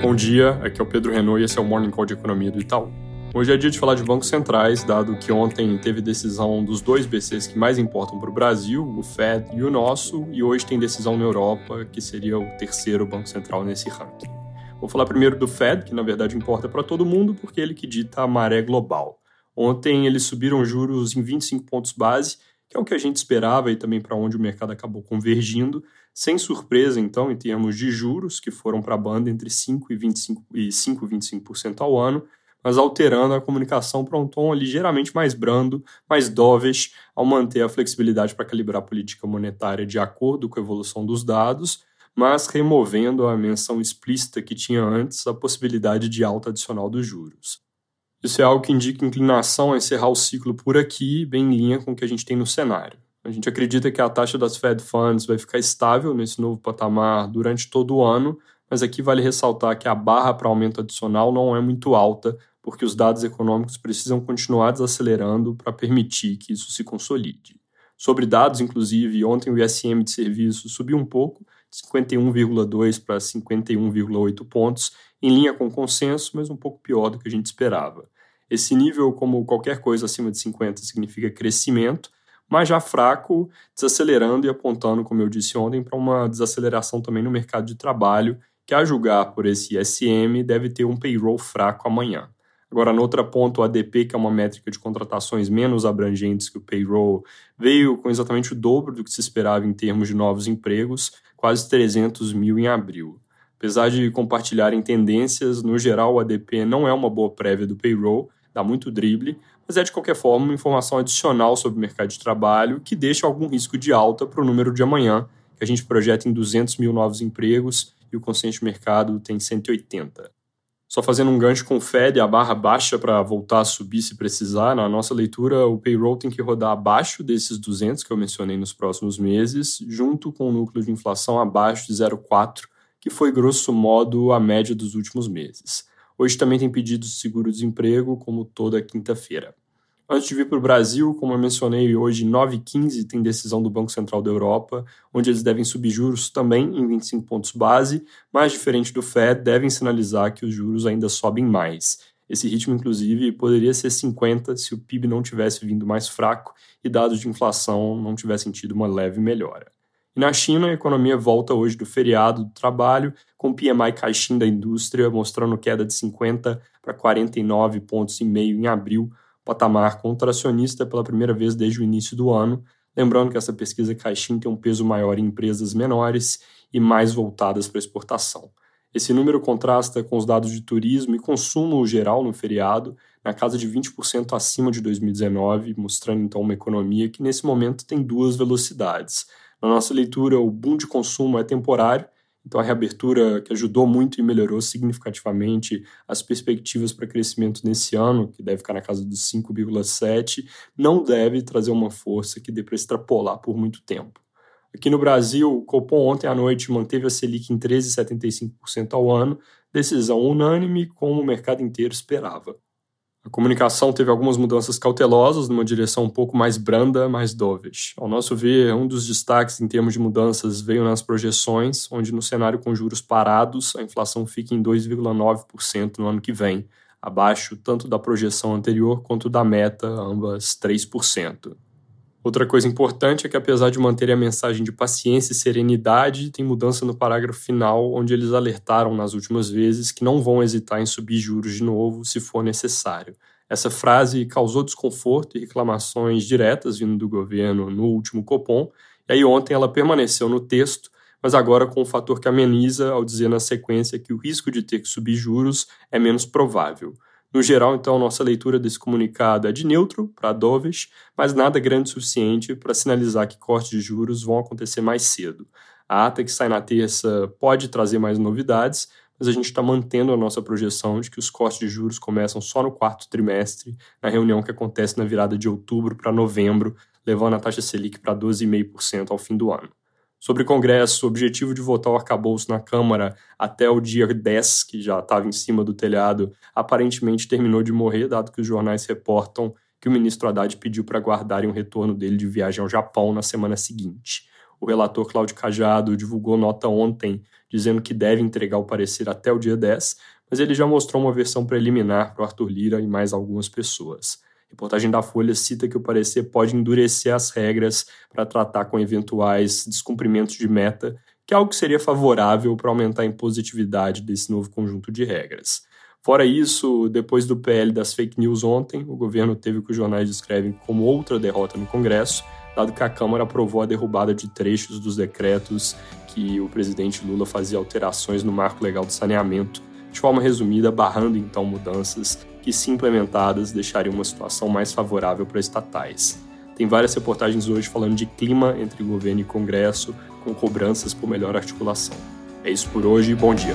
Bom dia, aqui é o Pedro Renault e esse é o Morning Call de Economia do Itaú. Hoje é dia de falar de bancos centrais, dado que ontem teve decisão dos dois BCs que mais importam para o Brasil, o Fed e o nosso, e hoje tem decisão na Europa, que seria o terceiro banco central nesse ranking. Vou falar primeiro do Fed, que na verdade importa para todo mundo, porque é ele que dita a maré global. Ontem eles subiram juros em 25 pontos base, que é o que a gente esperava e também para onde o mercado acabou convergindo, sem surpresa, então, em termos de juros, que foram para a banda entre 5% e 25%, e 5, 25% ao ano, mas alterando a comunicação para um tom ligeiramente mais brando, mais dovish, ao manter a flexibilidade para calibrar a política monetária de acordo com a evolução dos dados, mas removendo a menção explícita que tinha antes a possibilidade de alta adicional dos juros. Isso é algo que indica inclinação a encerrar o ciclo por aqui, bem em linha com o que a gente tem no cenário. A gente acredita que a taxa das Fed Funds vai ficar estável nesse novo patamar durante todo o ano, mas aqui vale ressaltar que a barra para aumento adicional não é muito alta, porque os dados econômicos precisam continuar desacelerando para permitir que isso se consolide. Sobre dados, inclusive, ontem o ISM de serviço subiu um pouco, de 51,2 para 51,8 pontos, em linha com o consenso, mas um pouco pior do que a gente esperava. Esse nível, como qualquer coisa acima de 50, significa crescimento, mas já fraco, desacelerando e apontando, como eu disse ontem, para uma desaceleração também no mercado de trabalho, que a julgar por esse ISM deve ter um payroll fraco amanhã. Agora, no outro ponto, o ADP, que é uma métrica de contratações menos abrangentes que o payroll, veio com exatamente o dobro do que se esperava em termos de novos empregos, quase 300 mil em abril. Apesar de compartilharem tendências, no geral o ADP não é uma boa prévia do payroll, dá muito drible, mas é de qualquer forma uma informação adicional sobre o mercado de trabalho que deixa algum risco de alta para o número de amanhã, que a gente projeta em 200 mil novos empregos e o consciente mercado tem 180. Só fazendo um gancho com o Fed, a barra baixa para voltar a subir se precisar. Na nossa leitura, o payroll tem que rodar abaixo desses 200 que eu mencionei nos próximos meses, junto com o núcleo de inflação abaixo de 0,4, que foi grosso modo a média dos últimos meses. Hoje também tem pedido de seguro-desemprego, como toda quinta-feira. Antes de vir para o Brasil, como eu mencionei, hoje 9h15 tem decisão do Banco Central da Europa, onde eles devem subir juros também em 25 pontos base, mas diferente do Fed, devem sinalizar que os juros ainda sobem mais. Esse ritmo, inclusive, poderia ser 50 se o PIB não tivesse vindo mais fraco e dados de inflação não tivessem tido uma leve melhora. E na China, a economia volta hoje do feriado do trabalho, com o PMI caixinho da indústria mostrando queda de 50 para 49 pontos e meio em abril, patamar contracionista pela primeira vez desde o início do ano. Lembrando que essa pesquisa caixinha tem um peso maior em empresas menores e mais voltadas para exportação. Esse número contrasta com os dados de turismo e consumo geral no feriado, na casa de 20% acima de 2019, mostrando então uma economia que nesse momento tem duas velocidades na nossa leitura, o boom de consumo é temporário, então a reabertura que ajudou muito e melhorou significativamente as perspectivas para crescimento nesse ano, que deve ficar na casa dos 5,7, não deve trazer uma força que dê para extrapolar por muito tempo. Aqui no Brasil, o Copom ontem à noite manteve a Selic em 13,75% ao ano, decisão unânime como o mercado inteiro esperava. A comunicação teve algumas mudanças cautelosas numa direção um pouco mais branda, mais dovish. Ao nosso ver, um dos destaques em termos de mudanças veio nas projeções, onde no cenário com juros parados, a inflação fica em 2,9% no ano que vem, abaixo tanto da projeção anterior quanto da meta, ambas 3%. Outra coisa importante é que, apesar de manter a mensagem de paciência e serenidade, tem mudança no parágrafo final, onde eles alertaram nas últimas vezes que não vão hesitar em subir juros de novo se for necessário. Essa frase causou desconforto e reclamações diretas vindo do governo no último Copom, e aí ontem ela permaneceu no texto, mas agora com um fator que ameniza ao dizer na sequência que o risco de ter que subir juros é menos provável. No geral, então, nossa leitura desse comunicado é de neutro para dovish, mas nada grande o suficiente para sinalizar que cortes de juros vão acontecer mais cedo. A ata que sai na terça pode trazer mais novidades, mas a gente está mantendo a nossa projeção de que os cortes de juros começam só no quarto trimestre, na reunião que acontece na virada de outubro para novembro, levando a taxa Selic para 12,5% ao fim do ano. Sobre Congresso, o objetivo de votar o arcabouço na Câmara até o dia 10, que já estava em cima do telhado, aparentemente terminou de morrer, dado que os jornais reportam que o ministro Haddad pediu para guardarem o retorno dele de viagem ao Japão na semana seguinte. O relator Cláudio Cajado divulgou nota ontem dizendo que deve entregar o parecer até o dia 10, mas ele já mostrou uma versão preliminar para o Arthur Lira e mais algumas pessoas. Reportagem da Folha cita que o parecer pode endurecer as regras para tratar com eventuais descumprimentos de meta, que é algo que seria favorável para aumentar a impositividade desse novo conjunto de regras. Fora isso, depois do PL das fake news ontem, o governo teve o que os jornais descrevem como outra derrota no Congresso, dado que a Câmara aprovou a derrubada de trechos dos decretos que o presidente Lula fazia alterações no marco legal do saneamento, de forma resumida, barrando então mudanças que, se implementadas, deixariam uma situação mais favorável para estatais. Tem várias reportagens hoje falando de clima entre governo e Congresso, com cobranças por melhor articulação. É isso por hoje, bom dia.